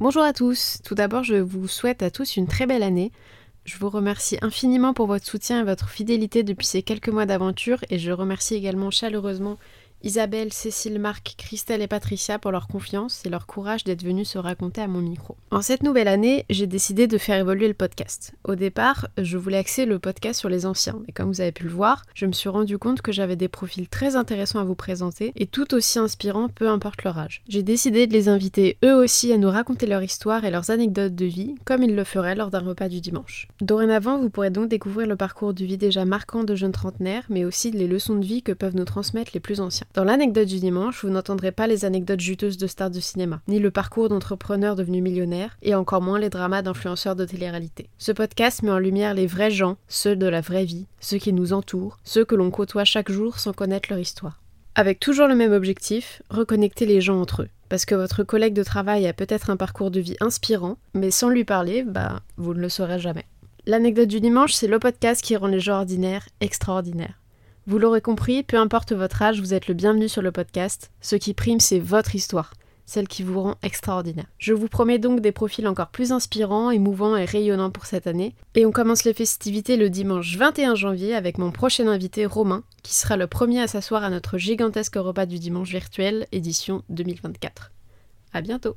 Bonjour à tous, tout d'abord je vous souhaite à tous une très belle année. Je vous remercie infiniment pour votre soutien et votre fidélité depuis ces quelques mois d'aventure et je remercie également chaleureusement Isabelle, Cécile, Marc, Christelle et Patricia pour leur confiance et leur courage d'être venus se raconter à mon micro. En cette nouvelle année, j'ai décidé de faire évoluer le podcast. Au départ, je voulais axer le podcast sur les anciens, mais comme vous avez pu le voir, je me suis rendu compte que j'avais des profils très intéressants à vous présenter et tout aussi inspirants peu importe leur âge. J'ai décidé de les inviter eux aussi à nous raconter leur histoire et leurs anecdotes de vie, comme ils le feraient lors d'un repas du dimanche. Dorénavant, vous pourrez donc découvrir le parcours de vie déjà marquant de jeunes trentenaires, mais aussi les leçons de vie que peuvent nous transmettre les plus anciens. Dans l'anecdote du dimanche, vous n'entendrez pas les anecdotes juteuses de stars de cinéma, ni le parcours d'entrepreneurs devenus millionnaires, et encore moins les dramas d'influenceurs de télé-réalité. Ce podcast met en lumière les vrais gens, ceux de la vraie vie, ceux qui nous entourent, ceux que l'on côtoie chaque jour sans connaître leur histoire. Avec toujours le même objectif, reconnecter les gens entre eux. Parce que votre collègue de travail a peut-être un parcours de vie inspirant, mais sans lui parler, bah, vous ne le saurez jamais. L'anecdote du dimanche, c'est le podcast qui rend les gens ordinaires extraordinaires. Vous l'aurez compris, peu importe votre âge, vous êtes le bienvenu sur le podcast. Ce qui prime, c'est votre histoire, celle qui vous rend extraordinaire. Je vous promets donc des profils encore plus inspirants, émouvants et rayonnants pour cette année. Et on commence les festivités le dimanche 21 janvier avec mon prochain invité Romain, qui sera le premier à s'asseoir à notre gigantesque repas du dimanche virtuel, édition 2024. À bientôt!